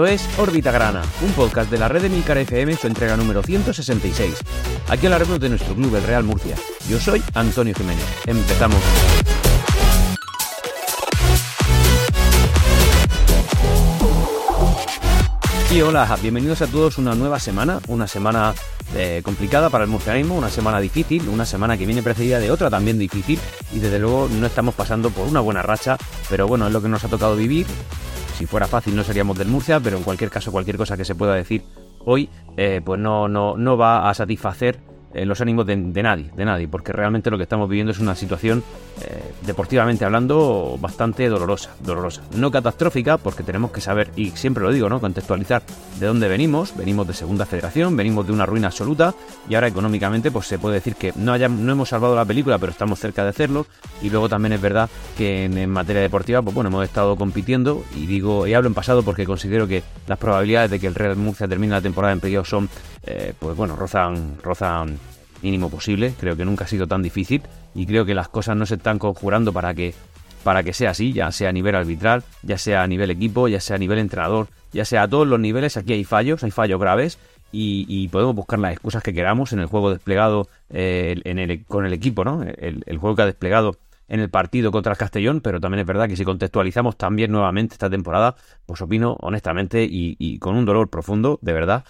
Esto es Órbita Grana, un podcast de la red de Milcar FM, su entrega número 166. Aquí hablaremos de nuestro club, el Real Murcia. Yo soy Antonio Jiménez. Empezamos. Y hola, bienvenidos a todos una nueva semana, una semana eh, complicada para el murcianismo, una semana difícil, una semana que viene precedida de otra también difícil y desde luego no estamos pasando por una buena racha, pero bueno, es lo que nos ha tocado vivir. Si fuera fácil no seríamos del Murcia, pero en cualquier caso cualquier cosa que se pueda decir hoy eh, pues no, no, no va a satisfacer en los ánimos de, nadie, de nadie, porque realmente lo que estamos viviendo es una situación, eh, deportivamente hablando, bastante dolorosa, dolorosa. No catastrófica, porque tenemos que saber, y siempre lo digo, ¿no? Contextualizar de dónde venimos. Venimos de Segunda Federación, venimos de una ruina absoluta, y ahora económicamente, pues se puede decir que no, haya, no hemos salvado la película, pero estamos cerca de hacerlo. Y luego también es verdad que en, materia deportiva, pues bueno, hemos estado compitiendo, y digo, y hablo en pasado porque considero que las probabilidades de que el Real Murcia termine la temporada en playoff son, eh, pues bueno, rozan, rozan mínimo posible. Creo que nunca ha sido tan difícil y creo que las cosas no se están conjurando para que, para que sea así, ya sea a nivel arbitral, ya sea a nivel equipo, ya sea a nivel entrenador, ya sea a todos los niveles. Aquí hay fallos, hay fallos graves y, podemos buscar las excusas que queramos en el juego desplegado eh, en el, con el equipo, ¿no? El, juego que ha desplegado en el partido contra el Castellón, pero también es verdad que si contextualizamos también nuevamente esta temporada, pues opino honestamente y con un dolor profundo, de verdad,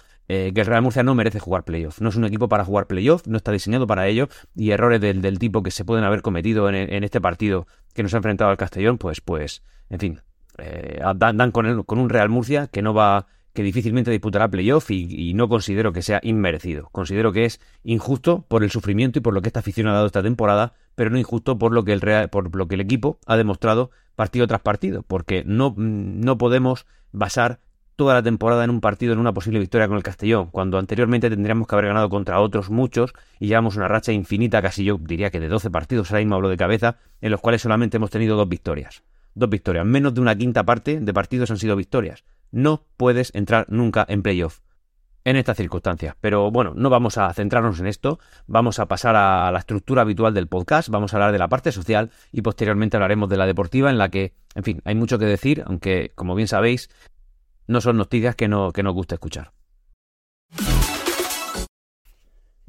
que el Real Murcia no merece jugar playoff. No es un equipo para jugar playoff, no está diseñado para ello y errores del, tipo que se pueden haber cometido en, este partido que nos ha enfrentado al Castellón, pues, pues, en fin, eh, dan, con, con un Real Murcia que no va que difícilmente disputará playoff y, no considero que sea inmerecido. Considero que es injusto por el sufrimiento y por lo que esta afición ha dado esta temporada, pero no injusto por lo que el, Real, por lo que el equipo ha demostrado partido tras partido, porque no, no podemos basar toda la temporada en un partido en una posible victoria con el Castellón, cuando anteriormente tendríamos que haber ganado contra otros muchos y llevamos una racha infinita, casi yo diría que de 12 partidos, ahora mismo hablo de cabeza, en los cuales solamente hemos tenido dos victorias. Dos victorias, menos de una quinta parte de partidos han sido victorias. No puedes entrar nunca en playoff en estas circunstancias. Pero bueno, no vamos a centrarnos en esto, vamos a pasar a la estructura habitual del podcast, vamos a hablar de la parte social y posteriormente hablaremos de la deportiva en la que, en fin, hay mucho que decir, aunque como bien sabéis, no son noticias que, no, que nos gusta escuchar.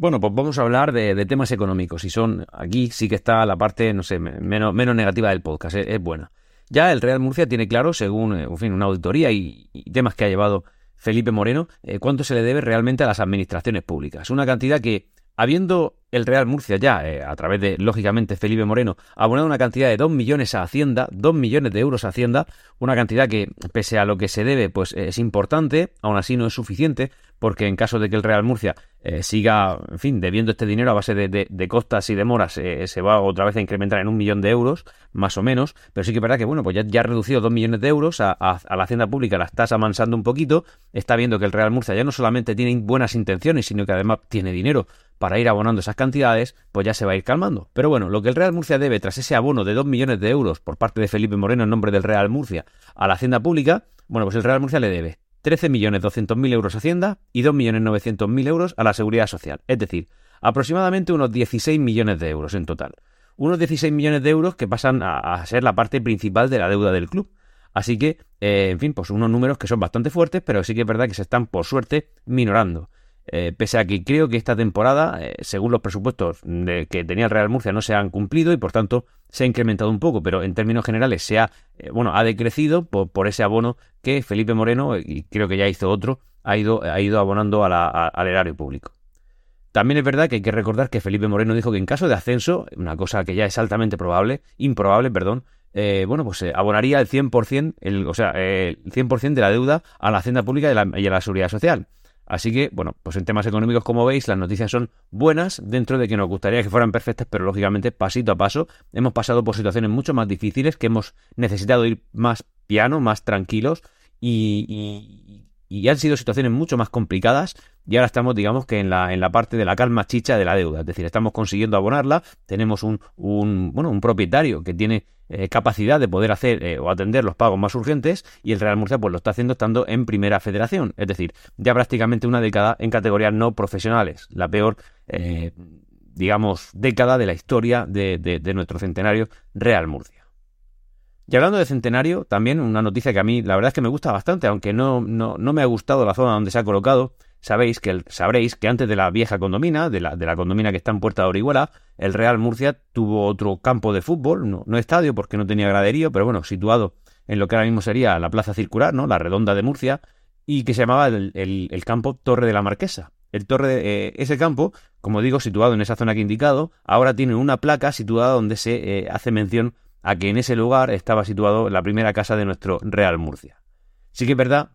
Bueno, pues vamos a hablar de, temas económicos. Y son, aquí sí que está la parte, no sé, menos, menos negativa del podcast, es, buena. Ya el Real Murcia tiene claro, según eh, fin, una auditoría y, temas que ha llevado Felipe Moreno, eh, cuánto se le debe realmente a las administraciones públicas. Una cantidad que, habiendo el Real Murcia ya, eh, a través de, lógicamente, Felipe Moreno, ha abonado una cantidad de 2 millones a Hacienda, 2 millones de euros a Hacienda, una cantidad que, pese a lo que se debe, pues es importante, aún así no es suficiente, porque en caso de que el Real Murcia eh, siga, en fin, debiendo este dinero a base de, costas y demoras, eh, se va otra vez a incrementar en un millón de euros, más o menos, pero sí que es verdad que, bueno, pues ya, ha reducido 2 millones de euros a, la Hacienda Pública, la estás amansando un poquito, está viendo que el Real Murcia ya no solamente tiene buenas intenciones, sino que además tiene dinero para ir abonando esas cantidades, pues ya se va a ir calmando. Pero bueno, lo que el Real Murcia debe tras ese abono de 2 millones de euros por parte de Felipe Moreno en nombre del Real Murcia a la Hacienda Pública, bueno, pues el Real Murcia le debe 13.200.000 euros a Hacienda y 2.900.000 euros a la Seguridad Social. Es decir, aproximadamente unos 16 millones de euros en total. Unos 16 millones de euros que pasan a, ser la parte principal de la deuda del club. Así que, eh, en fin, pues unos números que son bastante fuertes, pero sí que es verdad que se están, por suerte, minorando. Eh, pese a que creo que esta temporada, eh, según los presupuestos que tenía el Real Murcia, no se han cumplido y por tanto se ha incrementado un poco, pero en términos generales se ha, eh, bueno, ha decrecido por, ese abono que Felipe Moreno, y creo que ya hizo otro, ha ido, ha ido abonando al erario público. También es verdad que hay que recordar que Felipe Moreno dijo que en caso de ascenso, una cosa que ya es altamente probable, improbable, perdón, bueno, pues abonaría el 100%, el, o sea, el 100% de la deuda a la hacienda pública y a la seguridad social. Así que, bueno, pues en temas económicos, como veis, las noticias son buenas dentro de que nos gustaría que fueran perfectas, pero lógicamente, pasito a paso, hemos pasado por situaciones mucho más difíciles, que hemos necesitado ir más piano, más tranquilos y, y han sido situaciones mucho más complicadas y ahora estamos, digamos que en la, en la parte de la calma chicha de la deuda, es decir, estamos consiguiendo abonarla, tenemos un, un bueno, un propietario que tiene eh, capacidad de poder hacer eh, o atender los pagos más urgentes y el Real Murcia pues lo está haciendo estando en primera federación, es decir, ya prácticamente una década en categorías no profesionales, la peor, eh, digamos, década de la historia de, de nuestro centenario Real Murcia. Y hablando de centenario, también una noticia que a mí la verdad es que me gusta bastante, aunque no, no, no me ha gustado la zona donde se ha colocado. Sabéis que sabréis que antes de la vieja condomina, de la, de la condomina que está en Puerta de Orihuela, el Real Murcia tuvo otro campo de fútbol, no, estadio porque no tenía graderío, pero bueno, situado en lo que ahora mismo sería la plaza circular, ¿no? La redonda de Murcia, y que se llamaba el, campo Torre de la Marquesa. El torre de, eh, ese campo, como digo, situado en esa zona que he indicado, ahora tiene una placa situada donde se eh, hace mención a que en ese lugar estaba situado la primera casa de nuestro Real Murcia. Sí que es verdad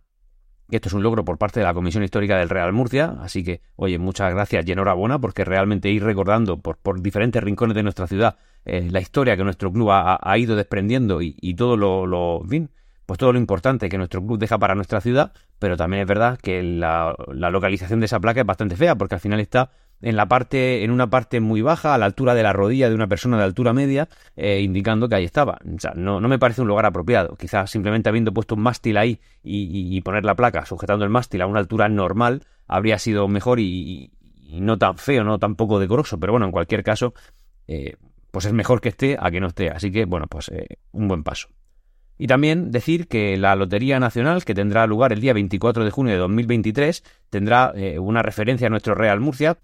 esto es un logro por parte de la Comisión Histórica del Real Murcia, así que, oye, muchas gracias y enhorabuena porque realmente ir recordando por, por diferentes rincones de nuestra ciudad eh, la historia que nuestro club ha, ido desprendiendo y, todo lo, lo, pues todo lo importante que nuestro club deja para nuestra ciudad, pero también es verdad que la, la localización de esa placa es bastante fea porque al final está en la parte, en una parte muy baja, a la altura de la rodilla de una persona de altura media, eh, indicando que ahí estaba. O sea, no, no, me parece un lugar apropiado. Quizás simplemente habiendo puesto un mástil ahí y, poner la placa sujetando el mástil a una altura normal habría sido mejor y, no tan feo, no tan poco decoroso. Pero bueno, en cualquier caso, eh, pues es mejor que esté a que no esté. Así que, bueno, pues eh, un buen paso. Y también decir que la Lotería Nacional, que tendrá lugar el día 24 de junio de 2023, tendrá una referencia a nuestro Real Murcia,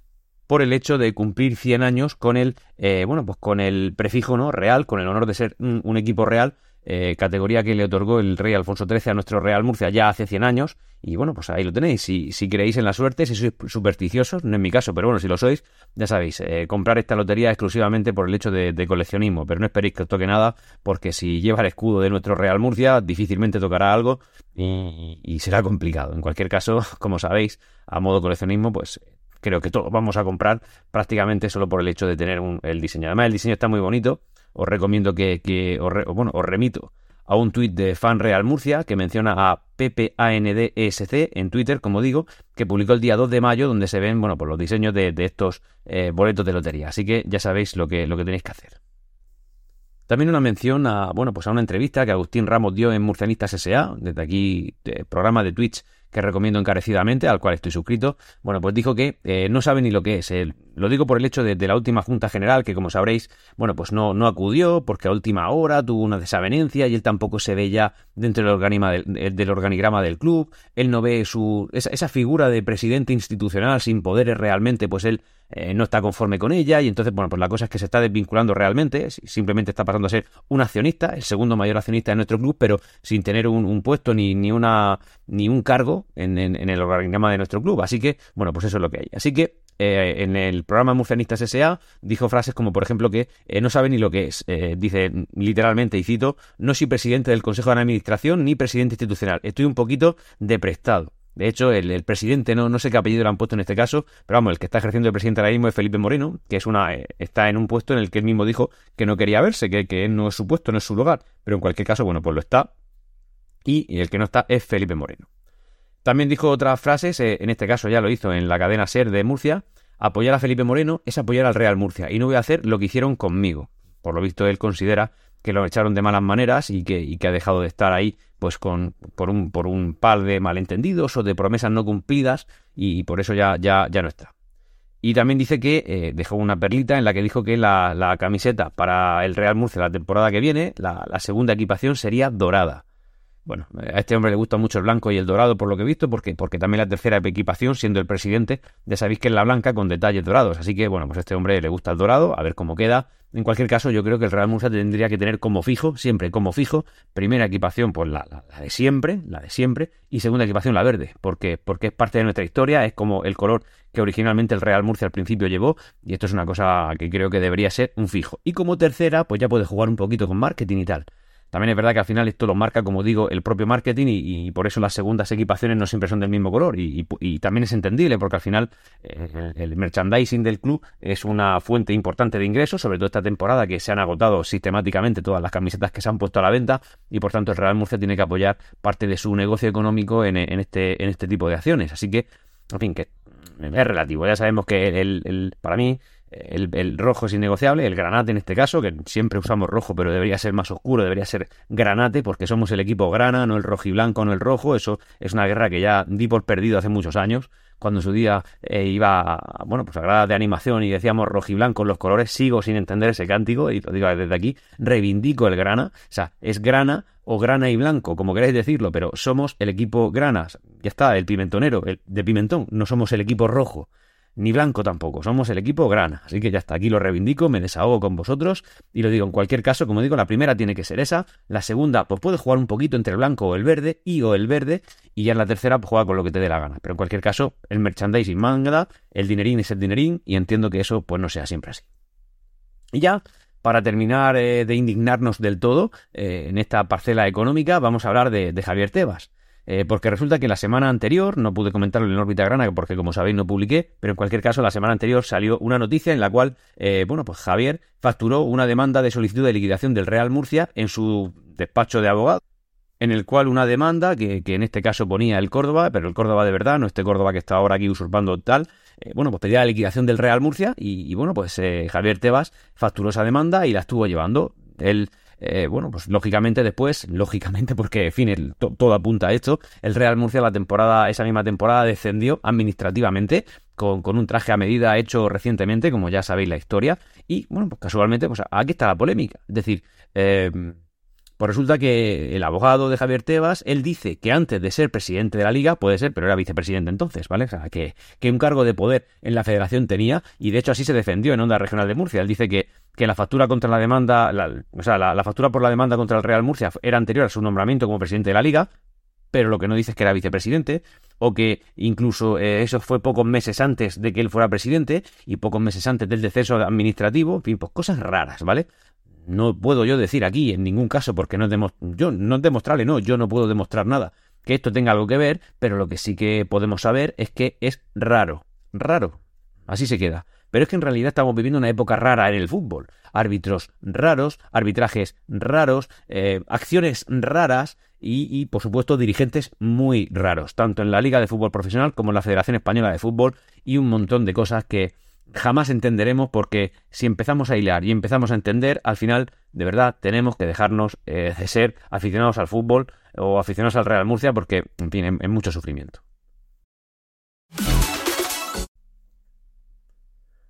por el hecho de cumplir 100 años con el, eh, bueno, pues con el prefijo ¿no? real, con el honor de ser un, equipo real, eh, categoría que le otorgó el rey Alfonso XIII a nuestro Real Murcia ya hace 100 años. Y bueno, pues ahí lo tenéis. Si, si creéis en la suerte, si sois supersticiosos, no es mi caso, pero bueno, si lo sois, ya sabéis, eh, comprar esta lotería exclusivamente por el hecho de, coleccionismo. Pero no esperéis que os toque nada, porque si lleva el escudo de nuestro Real Murcia, difícilmente tocará algo y, y será complicado. En cualquier caso, como sabéis, a modo coleccionismo, pues creo que todos vamos a comprar prácticamente solo por el hecho de tener el diseño. Además, el diseño está muy bonito. Os recomiendo que, os, remito a un tuit de Fan Real Murcia que menciona a PPANDESC en Twitter, como digo, que publicó el día 2 de mayo, donde se ven bueno, pues los diseños de, estos eh, boletos de lotería. Así que ya sabéis lo que, lo que tenéis que hacer. También una mención a, bueno, pues a una entrevista que Agustín Ramos dio en Murcianistas S.A., desde aquí, programa de Twitch que recomiendo encarecidamente, al cual estoy suscrito, bueno, pues dijo que eh, no sabe ni lo que es. lo digo por el hecho de, la última Junta General, que como sabréis, bueno, pues no, no acudió porque a última hora tuvo una desavenencia y él tampoco se ve ya dentro del, organigrama del, organigrama del club. Él no ve su esa, esa, figura de presidente institucional sin poderes realmente, pues él eh, no está conforme con ella y entonces, bueno, pues la cosa es que se está desvinculando realmente, simplemente está pasando a ser un accionista, el segundo mayor accionista de nuestro club, pero sin tener un, puesto ni, ni, una, ni un cargo en, el organigrama de nuestro club. Así que, bueno, pues eso es lo que hay. Así que eh, en el programa Murcianistas S.A. dijo frases como, por ejemplo, que eh, no sabe ni lo que es. dice literalmente, y cito, no soy presidente del Consejo de Administración ni presidente institucional. Estoy un poquito deprestado. De hecho, el, presidente, no, no sé qué apellido le han puesto en este caso, pero vamos, el que está ejerciendo el presidente ahora mismo es Felipe Moreno, que es una, eh, está en un puesto en el que él mismo dijo que no quería verse, que, que no es su puesto, no es su lugar. Pero en cualquier caso, bueno, pues lo está. Y, el que no está es Felipe Moreno. También dijo otras frases, eh, en este caso ya lo hizo en la cadena SER de Murcia. Apoyar a Felipe Moreno es apoyar al Real Murcia y no voy a hacer lo que hicieron conmigo. Por lo visto, él considera que lo echaron de malas maneras y que, ha dejado de estar ahí pues con, por, un, por un par de malentendidos o de promesas no cumplidas y, por eso ya, ya, ya no está. Y también dice que eh, dejó una perlita en la que dijo que la, camiseta para el Real Murcia la temporada que viene, la segunda equipación sería dorada. Bueno, a este hombre le gusta mucho el blanco y el dorado por lo que he visto, porque, porque también la tercera equipación, siendo el presidente, ya sabéis que es la blanca con detalles dorados. Así que, bueno, pues a este hombre le gusta el dorado, a ver cómo queda. En cualquier caso, yo creo que el Real Murcia tendría que tener como fijo, siempre como fijo, primera equipación, pues la, la, de siempre, la de siempre, y segunda equipación la verde, porque, porque es parte de nuestra historia, es como el color que originalmente el Real Murcia al principio llevó, y esto es una cosa que creo que debería ser un fijo. Y como tercera, pues ya puede jugar un poquito con marketing y tal. También es verdad que al final esto lo marca, como digo, el propio marketing y, por eso las segundas equipaciones no siempre son del mismo color y, también es entendible porque al final eh, el, merchandising del club es una fuente importante de ingresos, sobre todo esta temporada que se han agotado sistemáticamente todas las camisetas que se han puesto a la venta y por tanto el Real Murcia tiene que apoyar parte de su negocio económico en, este, este tipo de acciones. Así que, en fin, que es relativo. Ya sabemos que el, para mí el, rojo es innegociable, el granate en este caso, que siempre usamos rojo, pero debería ser más oscuro, debería ser granate, porque somos el equipo grana, no el rojo y blanco, no el rojo. Eso es una guerra que ya di por perdido hace muchos años. Cuando en su día eh, iba, bueno, pues a grada de animación y decíamos rojo y blanco los colores, sigo sin entender ese cántico, y lo digo desde aquí, reivindico el grana. O sea, es grana o grana y blanco, como queráis decirlo, pero somos el equipo granas. Ya está, el pimentonero, el de pimentón, no somos el equipo rojo ni blanco tampoco, somos el equipo grana. Así que ya está, aquí lo reivindico, me desahogo con vosotros y lo digo en cualquier caso, como digo, la primera tiene que ser esa, la segunda pues puede jugar un poquito entre el blanco o el verde y o el verde y ya en la tercera pues juega con lo que te dé la gana. Pero en cualquier caso, el merchandising manga, el dinerín es el dinerín y entiendo que eso pues no sea siempre así. Y ya, para terminar eh, de indignarnos del todo eh, en esta parcela económica, vamos a hablar de Javier Tebas. Eh, porque resulta que la semana anterior, no pude comentarlo en órbita grana porque como sabéis no publiqué, pero en cualquier caso la semana anterior salió una noticia en la cual, eh, bueno, pues Javier facturó una demanda de solicitud de liquidación del Real Murcia en su despacho de abogado, en el cual una demanda, que, en este caso ponía el Córdoba, pero el Córdoba de verdad, no este Córdoba que está ahora aquí usurpando tal, eh, bueno, pues pedía la liquidación del Real Murcia y, y bueno, pues Javier Tebas facturó esa demanda y la estuvo llevando. Él eh, bueno, pues lógicamente después, lógicamente porque, en fin, todo apunta a esto, el Real Murcia la temporada, esa misma temporada descendió administrativamente con, un traje a medida hecho recientemente, como ya sabéis la historia, y bueno, pues casualmente, pues aquí está la polémica. Es decir, eh, pues resulta que el abogado de Javier Tebas, él dice que antes de ser presidente de la liga, puede ser, pero era vicepresidente entonces, ¿vale? O sea, que, que un cargo de poder en la federación tenía, y de hecho así se defendió en Onda Regional de Murcia. Él dice que, que la factura contra la demanda, o sea, la, factura por la demanda contra el Real Murcia era anterior a su nombramiento como presidente de la liga, pero lo que no dice es que era vicepresidente, o que incluso eh, eso fue pocos meses antes de que él fuera presidente y pocos meses antes del deceso administrativo, en fin, pues cosas raras, ¿vale? No puedo yo decir aquí en ningún caso, porque no es, yo, no es no, yo no puedo demostrar nada que esto tenga algo que ver, pero lo que sí que podemos saber es que es raro, raro, así se queda. Pero es que en realidad estamos viviendo una época rara en el fútbol. Árbitros raros, arbitrajes raros, eh, acciones raras y, por supuesto, dirigentes muy raros, tanto en la Liga de Fútbol Profesional como en la Federación Española de Fútbol y un montón de cosas que jamás entenderemos porque si empezamos a hilar y empezamos a entender, al final, de verdad, tenemos que dejarnos eh, de ser aficionados al fútbol o aficionados al Real Murcia porque, en fin, es mucho sufrimiento.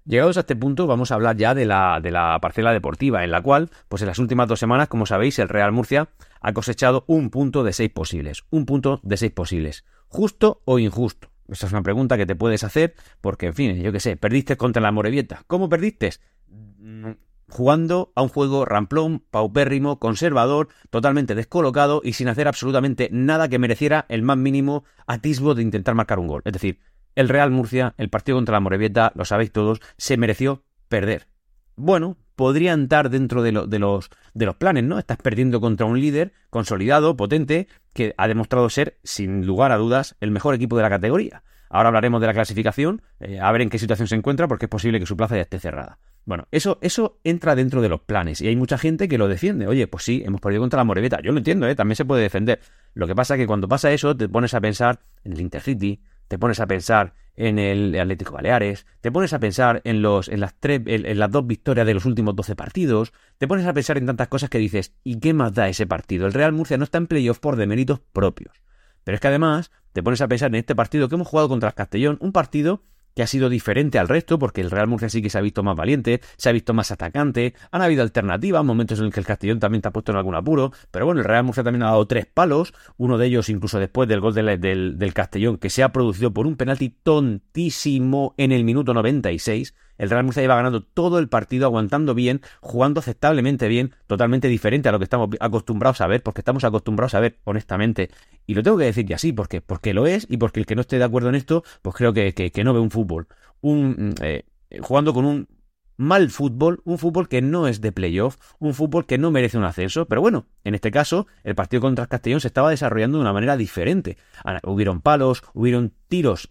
Llegados a este punto, vamos a hablar ya de la, de la parcela deportiva, en la cual, pues en las últimas dos semanas, como sabéis, el Real Murcia ha cosechado un punto de seis posibles. Un punto de seis posibles. ¿Justo o injusto? Esa es una pregunta que te puedes hacer porque, en fin, yo qué sé, perdiste contra la Morevieta. ¿Cómo perdiste? Mm, jugando a un juego ramplón, paupérrimo, conservador, totalmente descolocado y sin hacer absolutamente nada que mereciera el más mínimo atisbo de intentar marcar un gol. Es decir, el Real Murcia, el partido contra la Morevieta, lo sabéis todos, se mereció perder. Bueno, podrían estar dentro de, de, los, de los planes, ¿no? Estás perdiendo contra un líder consolidado, potente, que ha demostrado ser, sin lugar a dudas, el mejor equipo de la categoría. Ahora hablaremos de la clasificación, eh, a ver en qué situación se encuentra, porque es posible que su plaza ya esté cerrada. Bueno, eso, eso entra dentro de los planes y hay mucha gente que lo defiende. Oye, pues sí, hemos perdido contra la Moreveta. Yo lo entiendo, ¿eh? también se puede defender. Lo que pasa es que cuando pasa eso, te pones a pensar en el Intercity, te pones a pensar en el Atlético Baleares, te pones a pensar en, los, en, las, tres, en, las dos victorias de los últimos 12 partidos, te pones a pensar en tantas cosas que dices, ¿y qué más da ese partido? El Real Murcia no está en playoff por deméritos propios. Pero es que además te pones a pensar en este partido que hemos jugado contra el Castellón, un partido que ha sido diferente al resto, porque el Real Murcia sí que se ha visto más valiente, se ha visto más atacante, han habido alternativas, momentos en los que el Castellón también te ha puesto en algún apuro, pero bueno, el Real Murcia también ha dado tres palos, uno de ellos incluso después del gol del, del Castellón, que se ha producido por un penalti tontísimo en el minuto 96, el Real Murcia iba ganando todo el partido, aguantando bien, jugando aceptablemente bien, totalmente diferente a lo que estamos acostumbrados a ver, porque estamos acostumbrados a ver, honestamente, y lo tengo que decir ya así, porque, porque lo es, y porque el que no esté de acuerdo en esto, pues creo que, que, no ve un fútbol. Un, mm, eh, jugando con un mal fútbol, un fútbol que no es de playoff, un fútbol que no merece un ascenso, pero bueno, en este caso, el partido contra el Castellón se estaba desarrollando de una manera diferente. Hubieron palos, hubieron tiros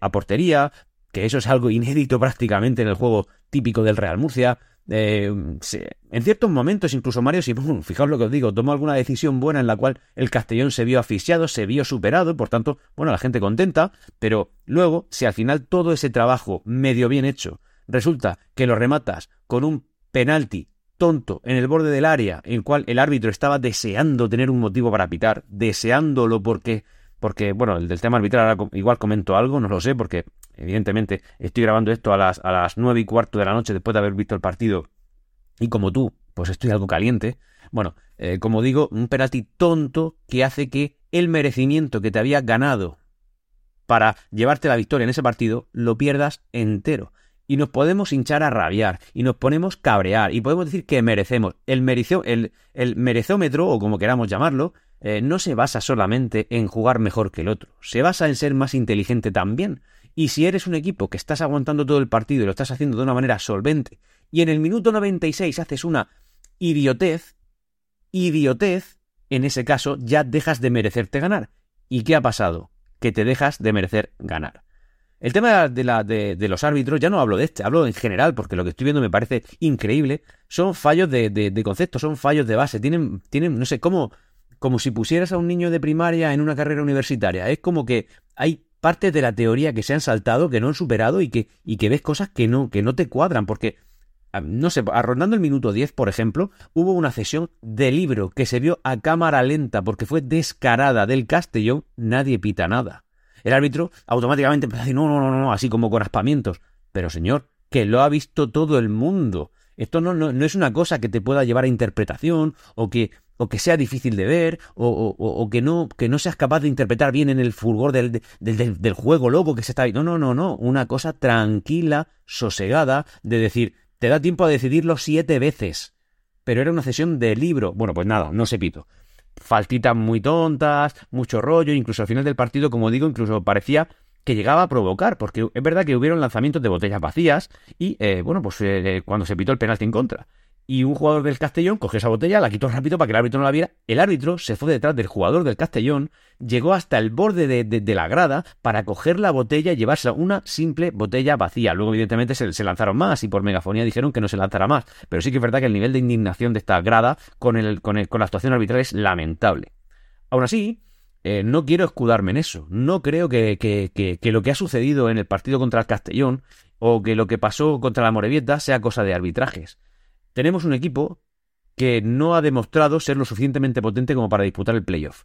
a portería, que eso es algo inédito prácticamente en el juego típico del Real Murcia. Eh, en ciertos momentos, incluso Mario Simón, fijaos lo que os digo, tomó alguna decisión buena en la cual el Castellón se vio asfixiado, se vio superado, por tanto, bueno, la gente contenta, pero luego, si al final todo ese trabajo medio bien hecho resulta que lo rematas con un penalti tonto en el borde del área, en el cual el árbitro estaba deseando tener un motivo para pitar, deseándolo porque, porque bueno, el del tema arbitral igual comento algo, no lo sé, porque evidentemente estoy grabando esto a las, a las nueve y cuarto de la noche después de haber visto el partido y como tú, pues estoy algo caliente. Bueno, eh, como digo, un penalti tonto que hace que el merecimiento que te había ganado para llevarte la victoria en ese partido lo pierdas entero y nos podemos hinchar a rabiar y nos ponemos cabrear y podemos decir que merecemos. El, mereció, el, el merezómetro, o como queramos llamarlo, eh, no se basa solamente en jugar mejor que el otro, se basa en ser más inteligente también. Y si eres un equipo que estás aguantando todo el partido y lo estás haciendo de una manera solvente, y en el minuto 96 haces una idiotez, idiotez, en ese caso ya dejas de merecerte ganar. ¿Y qué ha pasado? Que te dejas de merecer ganar. El tema de, los árbitros, ya no hablo de este, hablo en general, porque lo que estoy viendo me parece increíble. Son fallos de, de concepto, son fallos de base. Tienen, tienen, no sé, como, como si pusieras a un niño de primaria en una carrera universitaria. Es como que hay partes de la teoría que se han saltado, que no han superado y que, y que ves cosas que no, que no te cuadran. Porque, no sé, rondando el minuto 10, por ejemplo, hubo una cesión de libro que se vio a cámara lenta porque fue descarada del Castellón, nadie pita nada el árbitro automáticamente empezó a decir, no, no, no, no, así como con aspamientos. Pero señor, que lo ha visto todo el mundo. Esto no, no, es una cosa que te pueda llevar a interpretación o que, o que sea difícil de ver o, que, no, que no seas capaz de interpretar bien en el fulgor del, del, del juego loco que se está No, no, no, no. Una cosa tranquila, sosegada, de decir, te da tiempo a decidirlo siete veces. Pero era una sesión de libro. Bueno, pues nada, no se pito faltitas muy tontas, mucho rollo, incluso al final del partido, como digo, incluso parecía que llegaba a provocar, porque es verdad que hubieron lanzamientos de botellas vacías y, eh, bueno, pues eh, cuando se pitó el penalti en contra y un jugador del Castellón cogió esa botella, la quitó rápido para que el árbitro no la viera. El árbitro se fue detrás del jugador del Castellón, llegó hasta el borde de, la grada para coger la botella y llevarse una simple botella vacía. Luego, evidentemente, se, lanzaron más y por megafonía dijeron que no se lanzara más. Pero sí que es verdad que el nivel de indignación de esta grada con, el, con, la actuación arbitral es lamentable. Aún así, eh, no quiero escudarme en eso. No creo que, que, lo que ha sucedido en el partido contra el Castellón o que lo que pasó contra la Morevieta sea cosa de arbitrajes tenemos un equipo que no ha demostrado ser lo suficientemente potente como para disputar el playoff.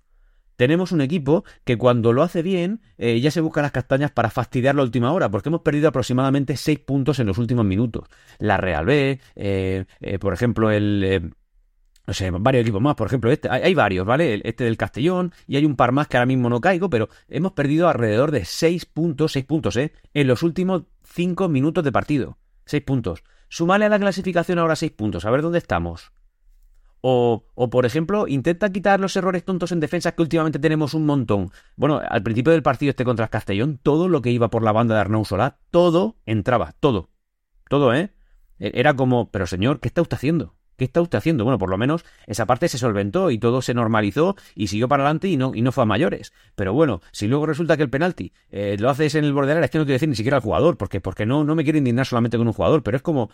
Tenemos un equipo que cuando lo hace bien eh, ya se busca las castañas para fastidiar la última hora, porque hemos perdido aproximadamente 6 puntos en los últimos minutos. La Real B, eh, eh, por ejemplo, el... no sé, varios equipos más, por ejemplo, este, hay, varios, ¿vale? Este del Castellón y hay un par más que ahora mismo no caigo, pero hemos perdido alrededor de 6 puntos, 6 puntos, ¿eh? En los últimos 5 minutos de partido. 6 puntos. Súmale a la clasificación ahora 6 puntos, a ver dónde estamos. O, o, por ejemplo, intenta quitar los errores tontos en defensa que últimamente tenemos un montón. Bueno, al principio del partido este contra el Castellón, todo lo que iba por la banda de Arnau Solá, todo entraba, todo. Todo, ¿eh? E, era como, pero señor, ¿qué está usted haciendo? ¿Qué está usted haciendo? Bueno, por lo menos esa parte se solventó y todo se normalizó y siguió para adelante y no, y no fue a mayores. Pero bueno, si luego resulta que el penalti eh, lo haces en el borde es que no quiero decir ni siquiera al jugador, porque, porque no, no me quiero indignar solamente con un jugador, pero es como,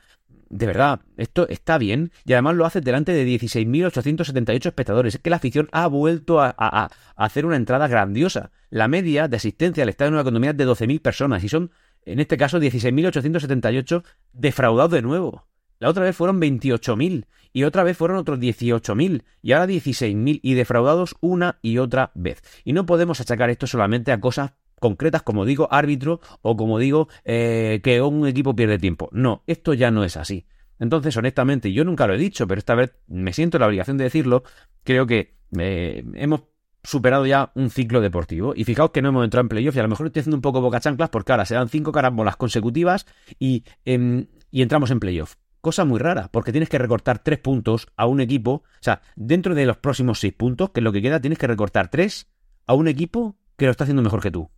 de verdad, esto está bien y además lo haces delante de 16.878 espectadores. Es que la afición ha vuelto a, a, hacer una entrada grandiosa. La media de asistencia al Estadio de Nueva Economía es de 12.000 personas y son, en este caso, 16.878 defraudados de nuevo. La otra vez fueron 28.000 y otra vez fueron otros 18.000 y ahora 16.000 y defraudados una y otra vez. Y no podemos achacar esto solamente a cosas concretas como digo árbitro o como digo eh, que un equipo pierde tiempo. No, esto ya no es así. Entonces, honestamente, yo nunca lo he dicho, pero esta vez me siento la obligación de decirlo. Creo que eh, hemos superado ya un ciclo deportivo. Y fijaos que no hemos entrado en playoff y a lo mejor estoy haciendo un poco boca chanclas porque ahora se dan cinco carambolas consecutivas y, em, y entramos en playoff. Cosa muy rara, porque tienes que recortar tres puntos a un equipo. O sea, dentro de los próximos seis puntos, que es lo que queda, tienes que recortar tres a un equipo que lo está haciendo mejor que tú.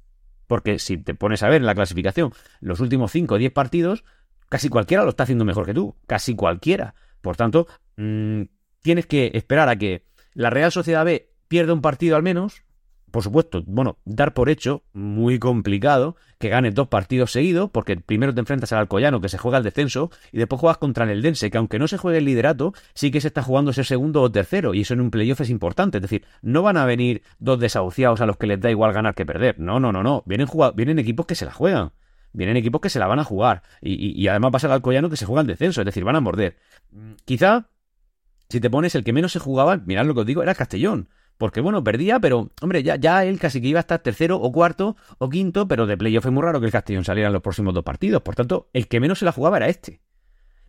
Porque si te pones a ver en la clasificación los últimos cinco o diez partidos, casi cualquiera lo está haciendo mejor que tú. Casi cualquiera. Por tanto, mm, tienes que esperar a que la Real Sociedad B pierda un partido al menos por supuesto, bueno, dar por hecho, muy complicado, que ganes dos partidos seguidos, porque primero te enfrentas al Alcoyano, que se juega el descenso, y después juegas contra el Eldense, que aunque no se juegue el liderato, sí que se está jugando ese segundo o tercero, y eso en un playoff es importante. Es decir, no van a venir dos desahuciados a los que les da igual ganar que perder. No, no, no, no. Vienen, vienen equipos que se la juegan. Vienen equipos que se la van a jugar. Y, además pasa el Alcoyano que se juega el descenso, es decir, van a morder. Quizá, si te pones el que menos se jugaba, mirad lo que os digo, era Castellón. Porque bueno, perdía, pero hombre, ya, ya él casi que iba a estar tercero o cuarto o quinto, pero de playoff fue muy raro que el Castellón saliera en los próximos dos partidos. Por tanto, el que menos se la jugaba era este.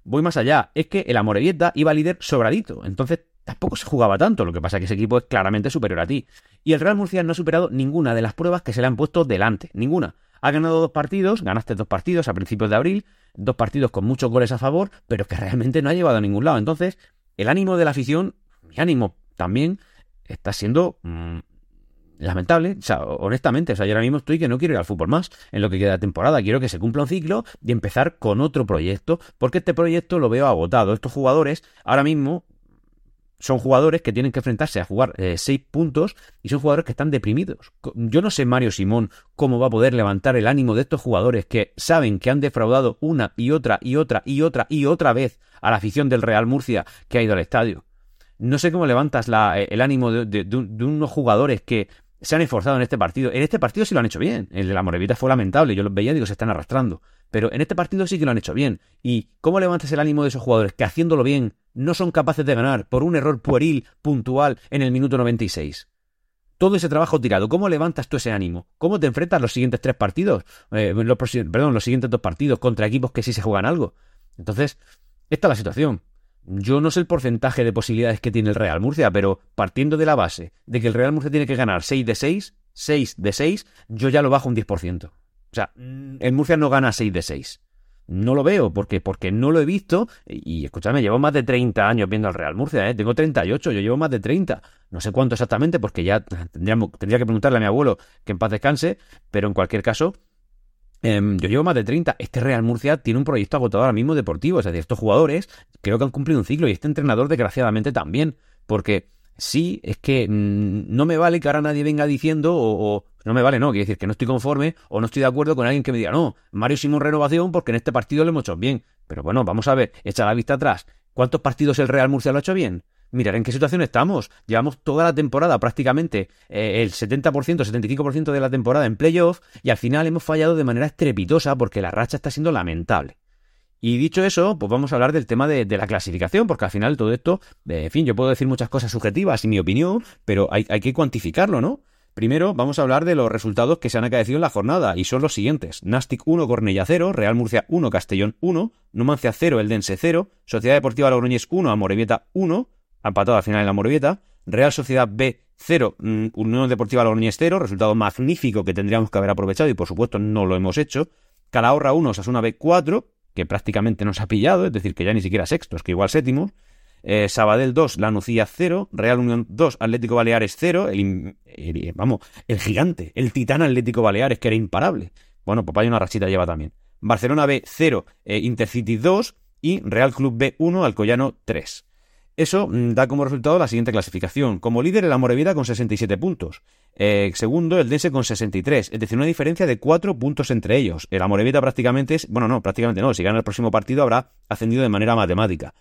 Voy más allá, es que el Amorebieta iba líder sobradito, entonces tampoco se jugaba tanto, lo que pasa es que ese equipo es claramente superior a ti. Y el Real Murcia no ha superado ninguna de las pruebas que se le han puesto delante, ninguna. Ha ganado dos partidos, ganaste dos partidos a principios de abril, dos partidos con muchos goles a favor, pero que realmente no ha llevado a ningún lado. Entonces, el ánimo de la afición, mi ánimo también, está siendo mm, lamentable. O sea, honestamente, o sea, yo ahora mismo estoy que no quiero ir al fútbol más en lo que queda de temporada. Quiero que se cumpla un ciclo y empezar con otro proyecto, porque este proyecto lo veo agotado. Estos jugadores ahora mismo son jugadores que tienen que enfrentarse a jugar eh, seis puntos y son jugadores que están deprimidos. Yo no sé, Mario Simón, cómo va a poder levantar el ánimo de estos jugadores que saben que han defraudado una y otra y otra y otra y otra vez a la afición del Real Murcia que ha ido al estadio. No sé cómo levantas eh, el ánimo de, unos jugadores que se han esforzado en este partido. En este partido sí lo han hecho bien. El de la Morevita fue lamentable. Yo los veía y digo, se están arrastrando. Pero en este partido sí que lo han hecho bien. ¿Y cómo levantas el ánimo de esos jugadores que haciéndolo bien no son capaces de ganar por un error pueril, puntual, en el minuto 96? Todo ese trabajo tirado, ¿cómo levantas tú ese ánimo? ¿Cómo te enfrentas los siguientes tres partidos? Eh, los, perdón, los siguientes dos partidos contra equipos que sí se juegan algo. Entonces, esta es la situación. Yo no sé el porcentaje de posibilidades que tiene el Real Murcia, pero partiendo de la base de que el Real Murcia tiene que ganar 6 de 6, 6 de 6, yo ya lo bajo un 10%. O sea, mm, el Murcia no gana 6 de 6. No lo veo, porque porque no lo he visto. Y escúchame, llevo más de 30 años viendo al Real Murcia, ¿eh? Tengo 38, yo llevo más de 30. No sé cuánto exactamente, porque ya tendría que preguntarle a mi abuelo que en paz descanse, pero en cualquier caso, yo llevo más de 30. Este Real Murcia tiene un proyecto agotado ahora mismo deportivo. Es decir, estos jugadores creo que han cumplido un ciclo y este entrenador, desgraciadamente, también. Porque sí, es que mm, no me vale que ahora nadie venga diciendo o, no me vale, no, quiere decir que no estoy conforme o no estoy de acuerdo con alguien que me diga, no, Mario Simón renovación porque en este partido lo hemos hecho bien. Pero bueno, vamos a ver, echa la vista atrás. ¿Cuántos partidos el Real Murcia lo ha hecho bien? Mirar en qué situación estamos. Llevamos toda la temporada, prácticamente eh, el 70%, 75% de la temporada en playoff y al final hemos fallado de manera estrepitosa porque la racha está siendo lamentable. Y dicho eso, pues vamos a hablar del tema de, la clasificación, porque al final todo esto, eh, en fin, yo puedo decir muchas cosas subjetivas y mi opinión, pero hay, que cuantificarlo, ¿no? Primero vamos a hablar de los resultados que se han acaecido en la jornada y son los siguientes. Nastic 1, Cornella 0, Real Murcia 1, Castellón 1, Numancia 0, Eldense 0, Sociedad Deportiva Logroñés 1, Amorebieta 1, empatado al final en la Morevieta. Real Sociedad B 0, mm, Unión Deportiva Logroñés 0, resultado magnífico que tendríamos que haber aprovechado y por supuesto no lo hemos hecho. Calahorra 1, Sasuna B 4, que prácticamente nos ha pillado, es decir, que ya ni siquiera sextos, que igual séptimos. Eh, Sabadell 2, Lanucía 0, Real Unión 2, Atlético Baleares 0, el, vamos, el gigante, el titán Atlético Baleares, que era imparable. Bueno, pues hay una rachita lleva también. Barcelona B 0, eh, Intercity 2 y Real Club B 1, Alcoyano 3. Eso mm, da como resultado la siguiente clasificación. Como líder el Amorevida con 67 puntos. Eh, segundo el Dense con 63. Es decir, una diferencia de 4 puntos entre ellos. El Amorevita prácticamente es... Bueno, no, prácticamente no. Si gana el próximo partido habrá ascendido de manera matemática.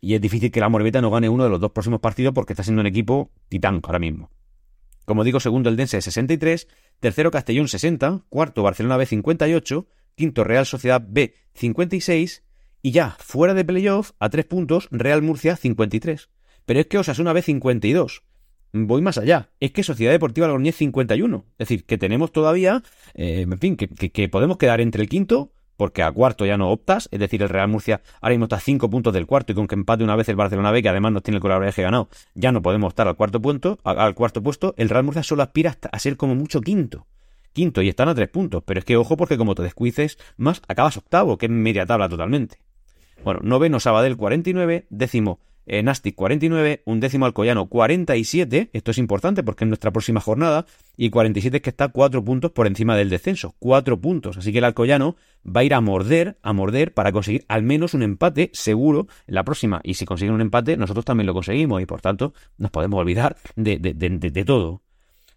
Y es difícil que el Amorevita no gane uno de los dos próximos partidos porque está siendo un equipo titán ahora mismo. Como digo, segundo el Dense 63. Tercero Castellón 60. Cuarto Barcelona B 58. Quinto Real Sociedad B 56 y ya, fuera de playoff, a tres puntos, Real Murcia 53. Pero es que Osasuna B 52. Voy más allá. Es que Sociedad Deportiva Logroñés 51. Es decir, que tenemos todavía, eh, en fin, que, podemos quedar entre el quinto, porque a cuarto ya no optas. Es decir, el Real Murcia ahora mismo está a cinco puntos del cuarto y con que empate una vez el Barcelona B, que además no tiene el colaboraje ganado, ya no podemos estar al cuarto, punto, al cuarto puesto. El Real Murcia solo aspira a ser como mucho quinto quinto y están a tres puntos. Pero es que ojo porque como te descuices más, acabas octavo, que es media tabla totalmente. Bueno, noveno Sabadell 49, décimo eh, Nastic 49, un décimo Alcoyano 47, esto es importante porque es nuestra próxima jornada, y 47 es que está 4 puntos por encima del descenso, 4 puntos, así que el Alcoyano va a ir a morder, a morder para conseguir al menos un empate seguro en la próxima, y si consiguen un empate nosotros también lo conseguimos, y por tanto nos podemos olvidar de, de, de, de todo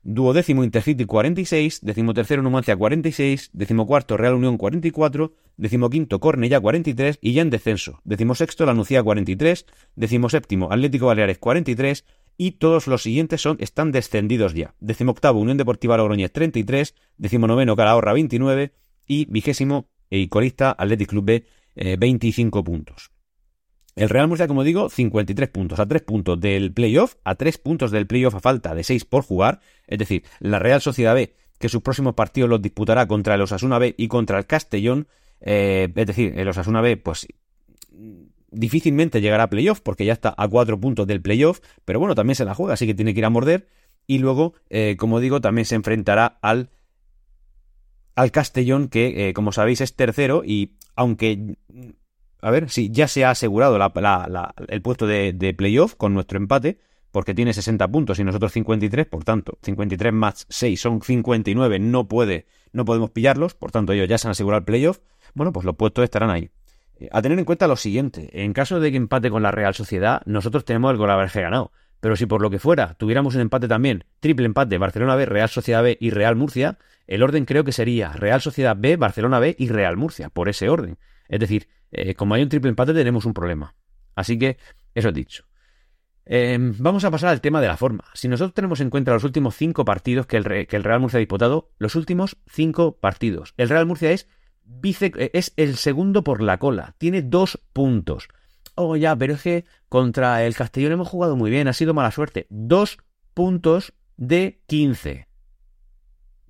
duodécimo Intercity 46, decimotercero Numancia 46, decimocuarto Real Unión 44, decimoquinto Cornella 43 y ya en descenso, decimosexto La Nucía 43, decimoséptimo Atlético Baleares 43 y todos los siguientes son, están descendidos ya. Decimoctavo Unión Deportiva Logroñez 33, decimonoveno Calahorra 29, y vigésimo y colista Athletic Club B 25 puntos. El Real Murcia, como digo, 53 puntos, a 3 puntos del playoff, a 3 puntos del playoff a falta de 6 por jugar, es decir, la Real Sociedad B, que sus próximos partidos los disputará contra el Osasuna B y contra el Castellón, eh, es decir, el Osasuna B, pues difícilmente llegará a playoff porque ya está a 4 puntos del playoff, pero bueno, también se la juega, así que tiene que ir a morder. Y luego, eh, como digo, también se enfrentará al, al Castellón, que eh, como sabéis es tercero y aunque a ver, sí, ya se ha asegurado el puesto de, playoff con nuestro empate, porque tiene 60 puntos y nosotros 53, por tanto, 53 más 6 son 59, no puede, no podemos pillarlos, por tanto ellos ya se han asegurado el playoff, bueno, pues los puestos estarán ahí. Eh, a tener en cuenta lo siguiente, en caso de que empate con la Real Sociedad, nosotros tenemos el golaverje ganado, pero si por lo que fuera tuviéramos un empate también, triple empate, Barcelona B, Real Sociedad B y Real Murcia, el orden creo que sería Real Sociedad B, Barcelona B y Real Murcia, por ese orden. Es decir, eh, como hay un triple empate tenemos un problema. Así que, eso dicho. Em, vamos a pasar al tema de la forma. Si nosotros tenemos en cuenta los últimos cinco partidos que el, Real Murcia ha disputado, los últimos cinco partidos. El Real Murcia es, vice, eh, es el segundo por la cola. Tiene dos puntos. Oh, ya, pero es que contra el Castellón hemos jugado muy bien, ha sido mala suerte. Dos puntos de 15.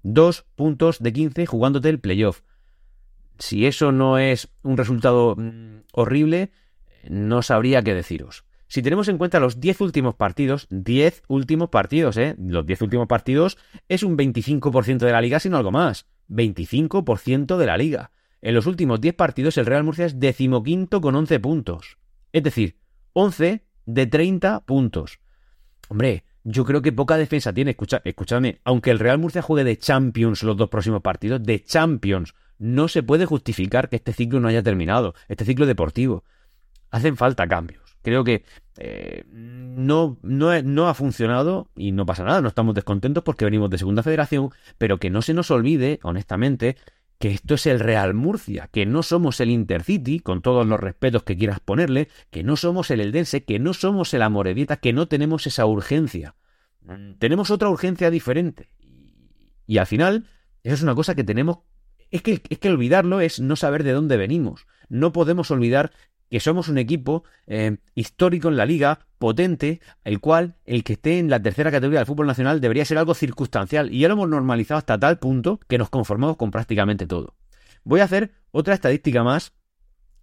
Dos puntos de 15 jugándote el playoff si eso no es un resultado mm, horrible, no sabría qué deciros. Si tenemos en cuenta los 10 últimos partidos, 10 últimos partidos, ¿eh? Los 10 últimos partidos es un 25% de la liga, sino algo más. 25% de la liga. En los últimos 10 partidos el Real Murcia es decimoquinto con 11 puntos. Es decir, 11 de 30 puntos. Hombre, yo creo que poca defensa tiene. Escucha, escúchame, aunque el Real Murcia juegue de Champions los dos próximos partidos, de Champions, no se puede justificar que este ciclo no haya terminado, este ciclo deportivo. Hacen falta cambios. Creo que eh, no, no, no, ha funcionado y no pasa nada, no estamos descontentos porque venimos de segunda federación, pero que no se nos olvide, honestamente, que esto es el Real Murcia, que no somos el Intercity, con todos los respetos que quieras ponerle, que no somos el Eldense, que no somos el Amoredita, que no tenemos esa urgencia. Tenemos otra urgencia diferente. Y al final, eso es una cosa que tenemos es que, es que olvidarlo es no saber de dónde venimos. No podemos olvidar que somos un equipo eh, histórico en la liga, potente, el cual el que esté en la tercera categoría del fútbol nacional debería ser algo circunstancial. Y ya lo hemos normalizado hasta tal punto que nos conformamos con prácticamente todo. Voy a hacer otra estadística más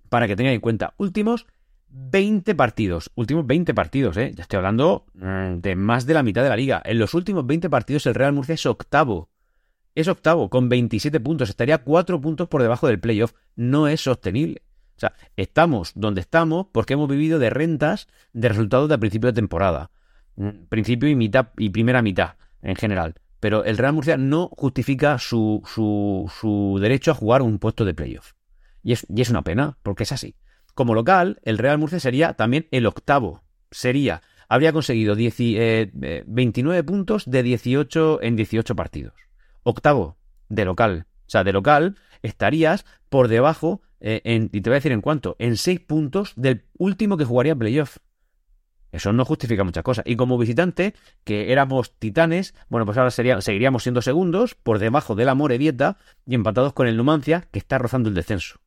para que tengáis en cuenta. Últimos 20 partidos. Últimos 20 partidos, ¿eh? Ya estoy hablando mm, de más de la mitad de la liga. En los últimos 20 partidos el Real Murcia es octavo es octavo con 27 puntos, estaría 4 puntos por debajo del playoff. No es sostenible. O sea, estamos donde estamos porque hemos vivido de rentas de resultados de principio de temporada. Mm, principio y mitad y primera mitad en general. Pero el Real Murcia no justifica su, su, su derecho a jugar un puesto de playoff. Y es, y es una pena, porque es así. Como local, el Real Murcia sería también el octavo. Sería, habría conseguido 29 eh, puntos de 18 en 18 partidos octavo de local. O sea, de local estarías por debajo, eh, en, y te voy a decir en cuánto, en seis puntos del último que jugaría playoff. Eso no justifica muchas cosas. Y como visitante, que éramos titanes, bueno, pues ahora seguiríamos siendo segundos, por debajo de la Morevieta y empatados con el Numancia, que está rozando el descenso.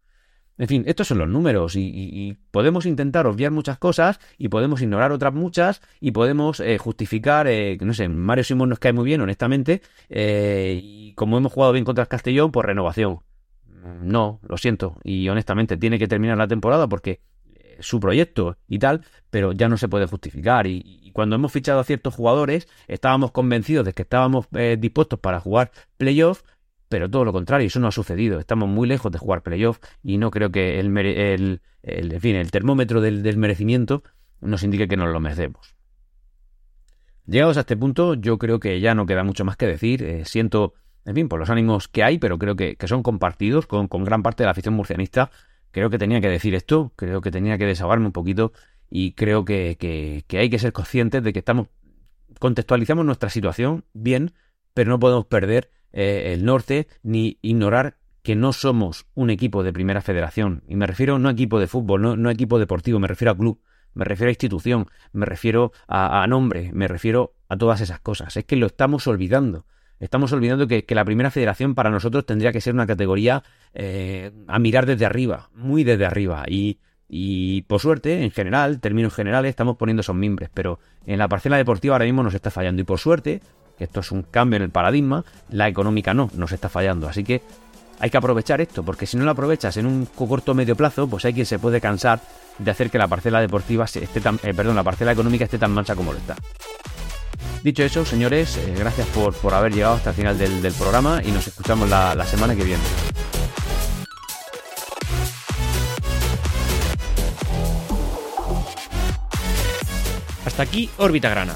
En fin, estos son los números y, podemos intentar obviar muchas cosas y podemos ignorar otras muchas y podemos eh, justificar, eh, no sé, Mario Simón nos cae muy bien, honestamente, eh, y como hemos jugado bien contra el Castellón, por renovación. No, lo siento, y honestamente tiene que terminar la temporada porque su proyecto y tal, pero ya no se puede justificar. Y, y, cuando hemos fichado a ciertos jugadores, estábamos convencidos de que estábamos dispuestos para jugar playoff pero todo lo contrario, eso no ha sucedido. Estamos muy lejos de jugar playoff y no creo que el, el, el, fin, el termómetro del, merecimiento nos indique que nos lo merecemos. Llegados a este punto, yo creo que ya no queda mucho más que decir. Eh, siento, en fin, por los ánimos que hay, pero creo que, son compartidos con, gran parte de la afición murcianista. Creo que tenía que decir esto, creo que tenía que desahogarme un poquito y creo que, que hay que ser conscientes de que estamos contextualizamos nuestra situación bien, pero no podemos perder eh, el norte, ni ignorar que no somos un equipo de primera federación. Y me refiero no a equipo de fútbol, no, no a equipo deportivo, me refiero a club, me refiero a institución, me refiero a, nombre, me refiero a todas esas cosas. Es que lo estamos olvidando. estamos olvidando que, la primera federación para nosotros tendría que ser una categoría eh, a mirar desde arriba, muy desde arriba. Y, y por suerte, en general, términos generales, estamos poniendo esos mimbres, pero en la parcela deportiva ahora mismo nos está fallando. Y por suerte, que esto es un cambio en el paradigma, la económica no, nos está fallando. Así que hay que aprovechar esto, porque si no lo aprovechas en un corto medio plazo, pues hay quien se puede cansar de hacer que la parcela deportiva esté eh, perdón, la parcela económica esté tan mancha como lo está. Dicho eso, señores, eh, gracias por, por, haber llegado hasta el final del, programa y nos escuchamos la, la semana que viene. Hasta aquí Órbita Grana.